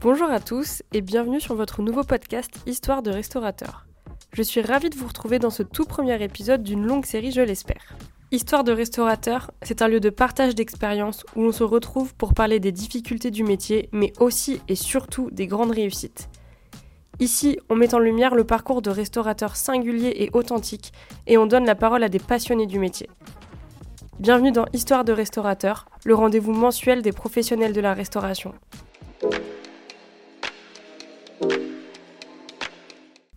Bonjour à tous et bienvenue sur votre nouveau podcast Histoire de restaurateur. Je suis ravie de vous retrouver dans ce tout premier épisode d'une longue série, je l'espère. Histoire de restaurateur, c'est un lieu de partage d'expériences où l'on se retrouve pour parler des difficultés du métier, mais aussi et surtout des grandes réussites. Ici, on met en lumière le parcours de restaurateurs singuliers et authentiques, et on donne la parole à des passionnés du métier. Bienvenue dans Histoire de restaurateur, le rendez-vous mensuel des professionnels de la restauration.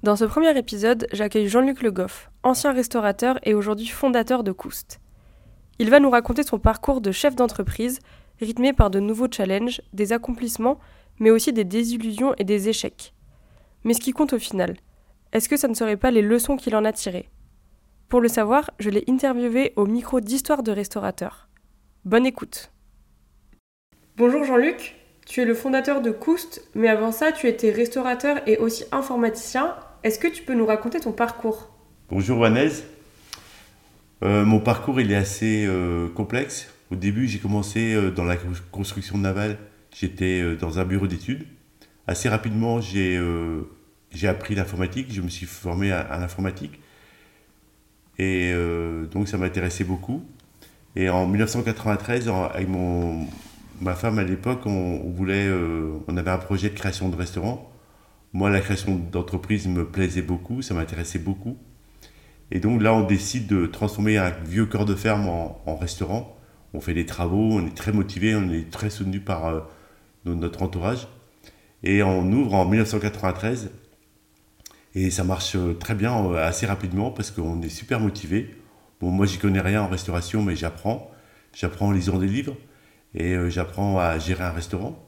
Dans ce premier épisode, j'accueille Jean-Luc Le Goff, ancien restaurateur et aujourd'hui fondateur de Coust. Il va nous raconter son parcours de chef d'entreprise, rythmé par de nouveaux challenges, des accomplissements, mais aussi des désillusions et des échecs. Mais ce qui compte au final, est-ce que ça ne serait pas les leçons qu'il en a tirées? Pour le savoir, je l'ai interviewé au micro d'Histoire de restaurateur. Bonne écoute Bonjour Jean-Luc, tu es le fondateur de Coust, mais avant ça, tu étais restaurateur et aussi informaticien. Est-ce que tu peux nous raconter ton parcours? Bonjour Vanessa. Euh, mon parcours il est assez euh, complexe. Au début j'ai commencé euh, dans la construction navale. J'étais dans un bureau d'études. Assez rapidement j'ai appris l'informatique. Je me suis formé à, l'informatique. Et donc ça m'intéressait beaucoup. Et en 1993, avec mon, ma femme à l'époque, on, voulait, on avait un projet de création de restaurant. Moi, la création d'entreprise me plaisait beaucoup, ça m'intéressait beaucoup. Et donc là, on décide de transformer un vieux corps de ferme en, restaurant. On fait des travaux, on est très motivé, on est très soutenu par euh, notre entourage. Et on ouvre en 1993. Et ça marche euh, très bien, euh, assez rapidement, parce qu'on est super motivé. Bon, moi, j'y connais rien en restauration, mais j'apprends. J'apprends en lisant des livres et j'apprends à gérer un restaurant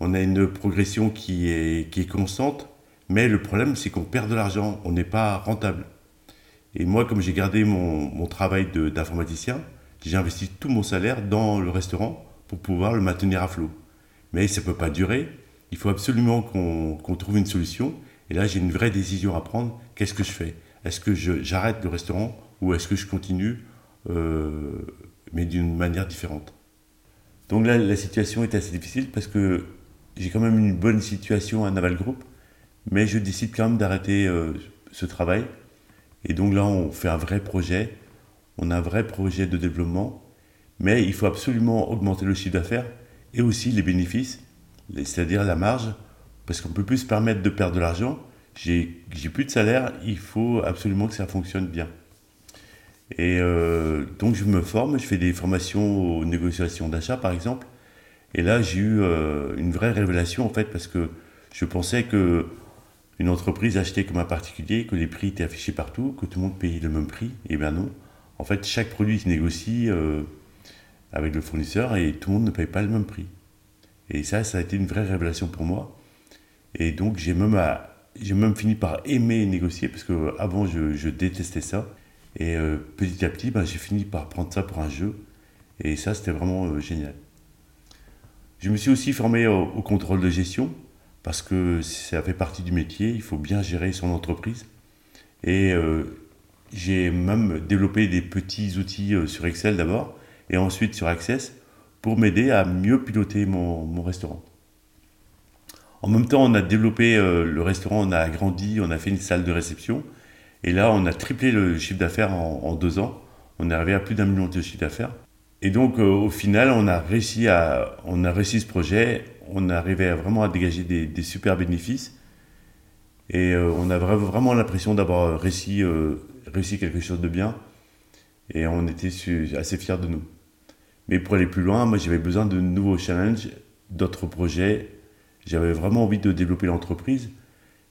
on a une progression qui est, constante, mais le problème c'est qu'on perd de l'argent, on n'est pas rentable. Et moi, comme j'ai gardé mon, mon travail d'informaticien, j'ai investi tout mon salaire dans le restaurant pour pouvoir le maintenir à flot. Mais ça ne peut pas durer, il faut absolument qu'on trouve une solution. Et là, j'ai une vraie décision à prendre. Qu'est-ce que je fais? Est-ce que j'arrête le restaurant ou est-ce que je continue, euh, mais d'une manière différente? Donc là, la situation est assez difficile parce que j'ai quand même une bonne situation à Naval Group, mais je décide quand même d'arrêter euh, ce travail. Et donc là, on fait un vrai projet, on a un vrai projet de développement, mais il faut absolument augmenter le chiffre d'affaires et aussi les bénéfices, c'est-à-dire la marge, parce qu'on ne peut plus se permettre de perdre de l'argent. J'ai plus de salaire, il faut absolument que ça fonctionne bien. Et euh, donc je me forme, je fais des formations aux négociations d'achat par exemple, et là, j'ai eu euh, une vraie révélation, en fait, parce que je pensais que une entreprise achetait comme un particulier, que les prix étaient affichés partout, que tout le monde payait le même prix. Et eh bien non. En fait, chaque produit se négocie euh, avec le fournisseur et tout le monde ne paye pas le même prix. Et ça, ça a été une vraie révélation pour moi. Et donc, j'ai même, même fini par aimer négocier, parce qu'avant, je, je, détestais ça. Et euh, petit à petit, ben, j'ai fini par prendre ça pour un jeu. Et ça, c'était vraiment génial. Je me suis aussi formé au, contrôle de gestion parce que ça fait partie du métier, il faut bien gérer son entreprise. Et euh, j'ai même développé des petits outils euh, sur Excel d'abord et ensuite sur Access pour m'aider à mieux piloter mon, restaurant. En même temps, on a développé euh, le restaurant, on a agrandi, on a fait une salle de réception. Et là, on a triplé le chiffre d'affaires en, deux ans. On est arrivé à plus d'un million de chiffre d'affaires. Et donc, euh, au final, on a réussi à, on a réussi ce projet. On arrivait vraiment à dégager des, super bénéfices. Et euh, on a vraiment l'impression d'avoir réussi, réussi quelque chose de bien. Et on était assez fiers de nous. Mais pour aller plus loin, moi, j'avais besoin de nouveaux challenges, d'autres projets. J'avais vraiment envie de développer l'entreprise.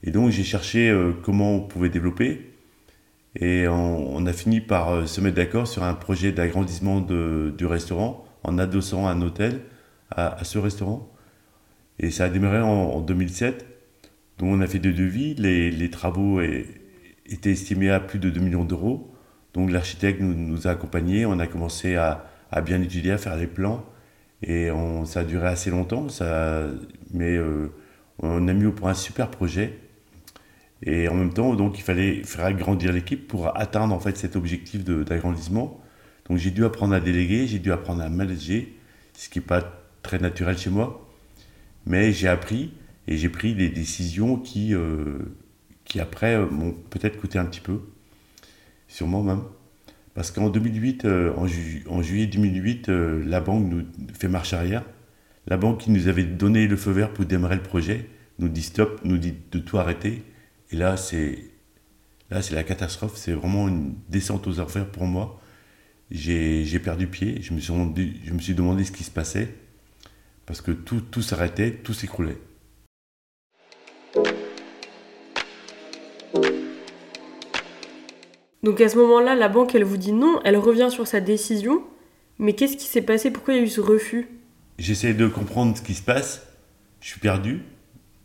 Et donc, j'ai cherché comment on pouvait développer. Et on, a fini par euh, se mettre d'accord sur un projet d'agrandissement du restaurant en adossant un hôtel à, ce restaurant. Et ça a démarré en, 2007. Donc on a fait deux devis. Les, travaux étaient estimés à plus de 2 millions d'euros. Donc l'architecte nous, a accompagnés. On a commencé à, bien étudier, à faire les plans. Et ça a duré assez longtemps. Ça, mais euh, on a mis au point un super projet. Et en même temps, donc, il fallait faire agrandir l'équipe pour atteindre en fait cet objectif d'agrandissement. Donc j'ai dû apprendre à déléguer, j'ai dû apprendre à manager, ce qui n'est pas très naturel chez moi. Mais j'ai appris et j'ai pris des décisions qui, euh, qui après m'ont peut-être coûté un petit peu, sûrement même. Parce qu'en 2008, euh, en, juillet 2008, euh, la banque nous fait marche arrière. La banque qui nous avait donné le feu vert pour démarrer le projet nous dit stop, nous dit de tout arrêter. Et là, c'est là, c'est la catastrophe. C'est vraiment une descente aux enfers pour moi. J'ai perdu pied. Je me, suis je me suis demandé ce qui se passait parce que tout s'arrêtait, tout s'écroulait. Donc à ce moment-là, la banque, elle vous dit non, elle revient sur sa décision. Mais qu'est-ce qui s'est passé? Pourquoi il y a eu ce refus? J'essaie de comprendre ce qui se passe. Je suis perdu.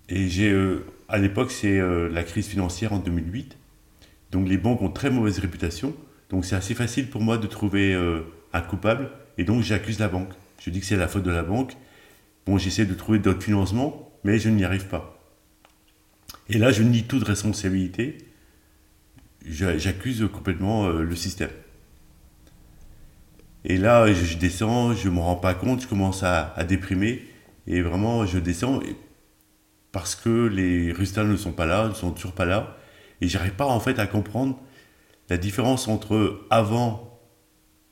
Et j'ai, euh, à l'époque, c'est euh, la crise financière en 2008. Donc les banques ont très mauvaise réputation. Donc c'est assez facile pour moi de trouver euh, un coupable. Et donc j'accuse la banque. Je dis que c'est la faute de la banque. Bon, j'essaie de trouver d'autres financements, mais je n'y arrive pas. Et là, je nie toute responsabilité. J'accuse complètement le système. Et là, je, descends, je ne me rends pas compte, je commence à, déprimer. Et vraiment, je descends parce que les résultats ne sont pas là, ne sont toujours pas là. Et j'arrive pas en fait à comprendre la différence entre avant,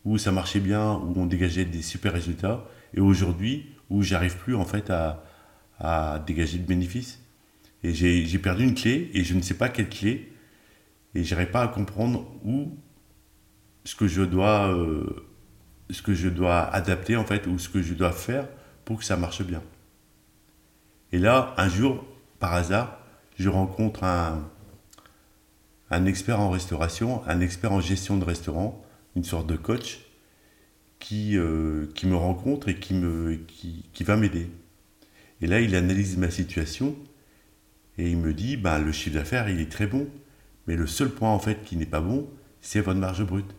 où ça marchait bien, où on dégageait des super résultats, et aujourd'hui, où j'arrive plus en fait à dégager de bénéfices. Et j'ai perdu une clé, et je ne sais pas quelle clé, et j'arrive pas à comprendre où ce que je dois, euh, ce que je dois adapter en fait, ou ce que je dois faire pour que ça marche bien. Et là, un jour, par hasard, je rencontre un, un expert en restauration, un expert en gestion de restaurant, une sorte de coach, qui, euh, qui me rencontre et qui, me, qui, qui va m'aider. Et là, il analyse ma situation et il me dit, bah, le chiffre d'affaires, il est très bon, mais le seul point en fait qui n'est pas bon, c'est votre marge brute.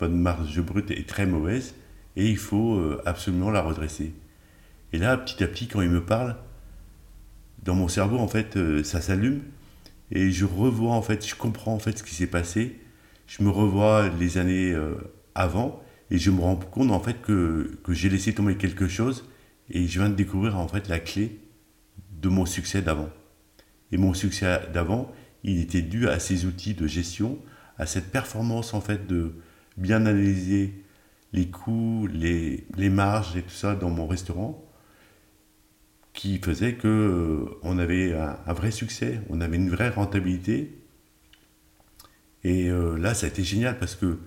Votre marge brute est très mauvaise et il faut euh, absolument la redresser. Et là, petit à petit, quand il me parle, dans mon cerveau, en fait, euh, ça s'allume et je revois, en fait, je comprends en fait ce qui s'est passé. Je me revois les années euh, avant et je me rends compte en fait que, que j'ai laissé tomber quelque chose et je viens de découvrir en fait la clé de mon succès d'avant. Et mon succès d'avant, il était dû à ces outils de gestion, à cette performance en fait de bien analyser les coûts, les, les marges et tout ça dans mon restaurant qui faisait que euh, on avait un, vrai succès, on avait une vraie rentabilité. Et euh, là, ça a été génial parce que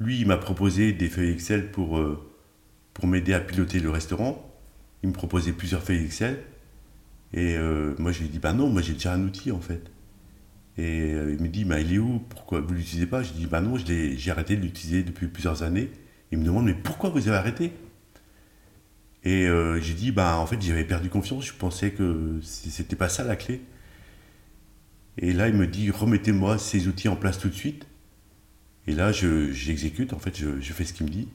lui, il m'a proposé des feuilles Excel pour, euh, pour m'aider à piloter le restaurant. Il me proposait plusieurs feuilles Excel. Et moi, je lui ai dit, bah non, moi j'ai déjà un outil en fait. Et il me dit, il est où? Pourquoi vous ne l'utilisez pas? Je dis, bah non, j'ai arrêté de l'utiliser depuis plusieurs années. Il me demande, mais pourquoi vous avez arrêté? Et euh, j'ai dit, bah, en fait, j'avais perdu confiance, je pensais que c'était pas ça la clé. Et là, il me dit, remettez-moi ces outils en place tout de suite. Et là, j'exécute, en fait, je, fais ce qu'il me dit.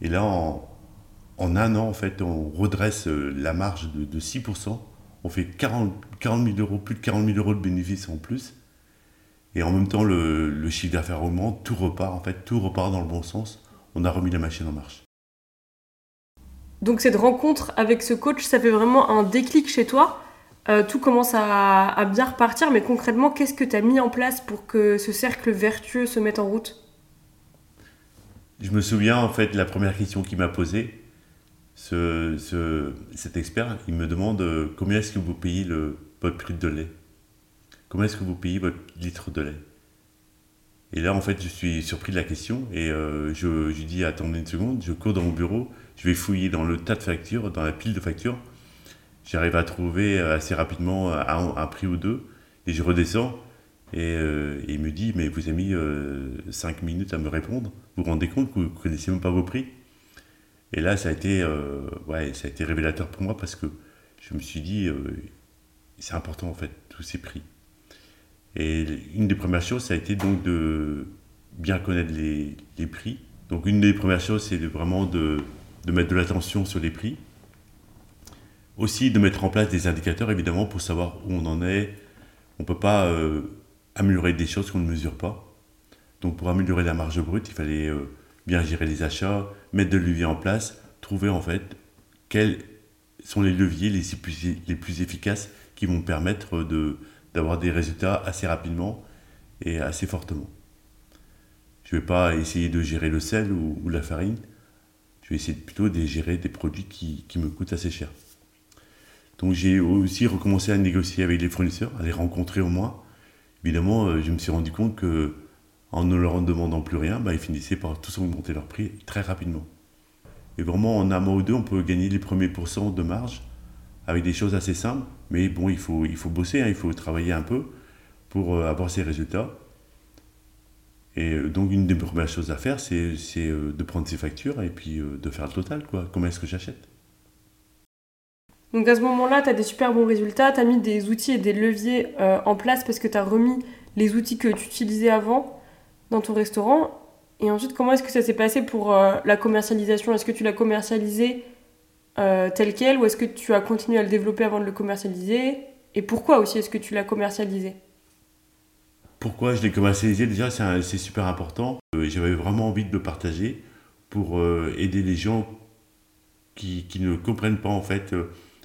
Et là, en, un an, en fait, on redresse euh, la marge de, 6%. On fait 40, 40 000 euros, plus de 40 000 euros de bénéfices en plus. Et en même temps, le, le chiffre d'affaires augmente, tout repart, en fait, tout repart dans le bon sens. On a remis la machine en marche. Donc cette rencontre avec ce coach, ça fait vraiment un déclic chez toi. Euh, tout commence à, bien repartir, mais concrètement, qu'est-ce que tu as mis en place pour que ce cercle vertueux se mette en route? Je me souviens en fait la première question qu'il m'a posée. Ce, cet expert, il me demande euh, combien est-ce que vous payez le, votre prix de lait? Combien est-ce que vous payez votre litre de lait? Et là, en fait, je suis surpris de la question et euh, je, je dis attendez une seconde, je cours dans mon bureau, je vais fouiller dans le tas de factures, dans la pile de factures. J'arrive à trouver euh, assez rapidement euh, un, prix ou deux. Et je redescends. Et, il me dit Mais vous avez mis 5 minutes à me répondre. Vous vous rendez compte que vous ne connaissez même pas vos prix? Et là, ça a, été, ouais, ça a été révélateur pour moi parce que je me suis dit C'est important en fait, tous ces prix. Et une des premières choses, ça a été donc de bien connaître les, prix. Donc une des premières choses, c'est vraiment de de mettre de l'attention sur les prix. Aussi de mettre en place des indicateurs, évidemment, pour savoir où on en est. On ne peut pas euh, améliorer des choses qu'on ne mesure pas. Donc pour améliorer la marge brute, il fallait euh, bien gérer les achats, mettre de leviers en place, trouver en fait quels sont les leviers les plus, efficaces qui vont permettre d'avoir des résultats assez rapidement et assez fortement. Je ne vais pas essayer de gérer le sel ou, la farine, je vais essayer plutôt de gérer des produits qui, me coûtent assez cher. Donc j'ai aussi recommencé à négocier avec les fournisseurs, à les rencontrer au moins. Évidemment, euh, je me suis rendu compte que en ne leur demandant plus rien, bah, ils finissaient par tous augmenter leur prix très rapidement. Et vraiment, en un mois ou deux, on peut gagner les premiers pourcents de marge avec des choses assez simples. Mais bon, il faut, il faut bosser, hein, il faut travailler un peu pour euh, avoir ces résultats. Et euh, donc, une des premières choses à faire, c'est de prendre ses factures et puis de faire le total. Quoi. Comment est-ce que j'achète? Donc à ce moment-là, tu as des super bons résultats, tu as mis des outils et des leviers euh, en place parce que tu as remis les outils que tu utilisais avant dans ton restaurant. Et ensuite, comment est-ce que ça s'est passé pour euh, la commercialisation? Est-ce que tu l'as commercialisé euh, tel quel ou est-ce que tu as continué à le développer avant de le commercialiser Et pourquoi aussi est-ce que tu l'as commercialisé? Pourquoi je l'ai commercialisé? Déjà, c'est super important. J'avais vraiment envie de le partager pour aider les gens qui, qui, ne comprennent pas en fait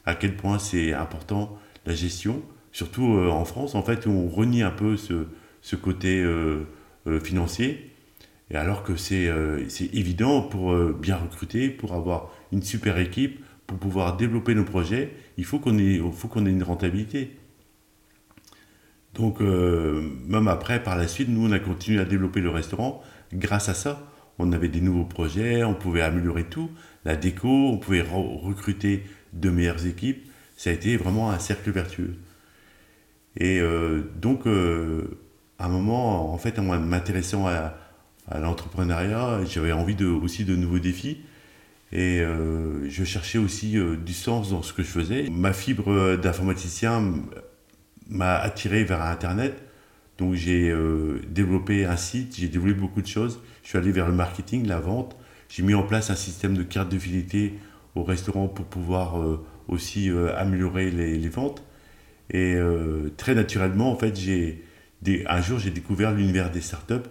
à quel point c'est important la gestion, surtout euh, en France, en fait, où on renie un peu ce, ce côté euh, euh, financier, et alors que c'est évident pour bien recruter, pour avoir une super équipe, pour pouvoir développer nos projets, il faut qu'on ait, qu'on ait une rentabilité. Donc, même après, par la suite, nous, on a continué à développer le restaurant grâce à ça. On avait des nouveaux projets, on pouvait améliorer tout, la déco, on pouvait recruter de meilleures équipes. Ça a été vraiment un cercle vertueux. Et euh, donc, euh, à un moment, en fait, en m'intéressant à, l'entrepreneuriat, j'avais envie aussi de nouveaux défis. Et euh, je cherchais aussi du sens dans ce que je faisais. Ma fibre d'informaticien m'a attiré vers Internet. Donc j'ai développé un site, j'ai développé beaucoup de choses. Je suis allé vers le marketing, la vente. J'ai mis en place un système de carte de fidélité au restaurant pour pouvoir euh, aussi euh, améliorer les, ventes. Et euh, très naturellement, en fait, j'ai un jour, j'ai découvert l'univers des startups.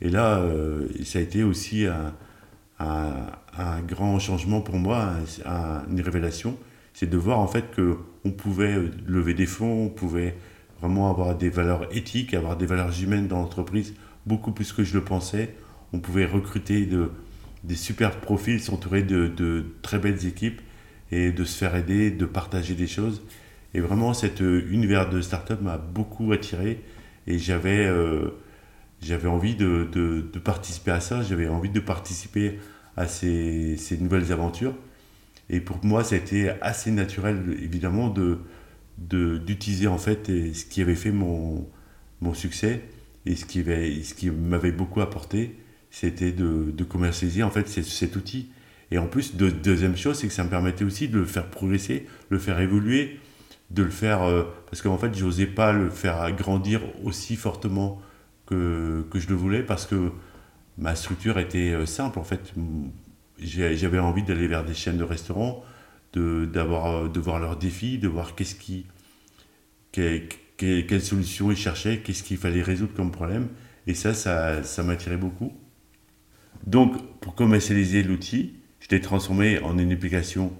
Et là, ça a été aussi un, un, grand changement pour moi, une révélation. C'est de voir en fait qu'on pouvait lever des fonds, on pouvait vraiment avoir des valeurs éthiques, avoir des valeurs humaines dans l'entreprise, beaucoup plus que je le pensais. On pouvait recruter de, des super profils, s'entourer de, de, très belles équipes et de se faire aider, de partager des choses. Et vraiment, cet euh, univers de start-up m'a beaucoup attiré et j'avais euh, j'avais envie de, de, participer à ça, j'avais envie de participer à ces, ces, nouvelles aventures. Et pour moi, ça a été assez naturel, évidemment, de d'utiliser en fait ce qui avait fait mon, mon succès et ce qui, qui m'avait beaucoup apporté c'était de, commercialiser en fait cet outil. Et en plus, deuxième chose, c'est que ça me permettait aussi de le faire progresser, le faire évoluer, de le faire. Euh, parce qu'en fait, je n'osais pas le faire grandir aussi fortement que, je le voulais parce que ma structure était euh, simple. En fait, j'avais envie d'aller vers des chaînes de restaurants, de, euh, de voir leurs défis, de voir qu'est-ce qui, quelles solutions ils cherchaient, qu'est-ce qu'il fallait résoudre comme problème. Et ça, ça, ça m'attirait beaucoup. Donc, pour commercialiser l'outil, je l'ai transformé en une application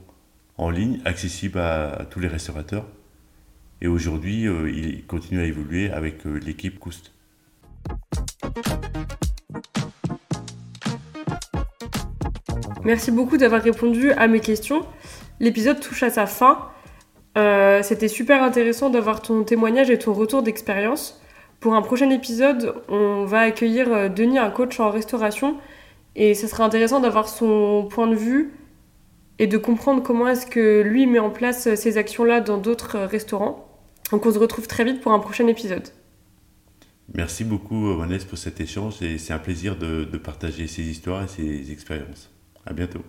en ligne accessible à, tous les restaurateurs. Et aujourd'hui, euh, il continue à évoluer avec l'équipe Coust. Merci beaucoup d'avoir répondu à mes questions. L'épisode touche à sa fin. Euh, c'était super intéressant d'avoir ton témoignage et ton retour d'expérience. Pour un prochain épisode, on va accueillir Denis, un coach en restauration, et ce serait intéressant d'avoir son point de vue et de comprendre comment est-ce que lui met en place ces actions-là dans d'autres restaurants. Donc on se retrouve très vite pour un prochain épisode. Merci beaucoup Vanessa pour cet échange et c'est un plaisir de, de partager ces histoires et ces expériences. À bientôt.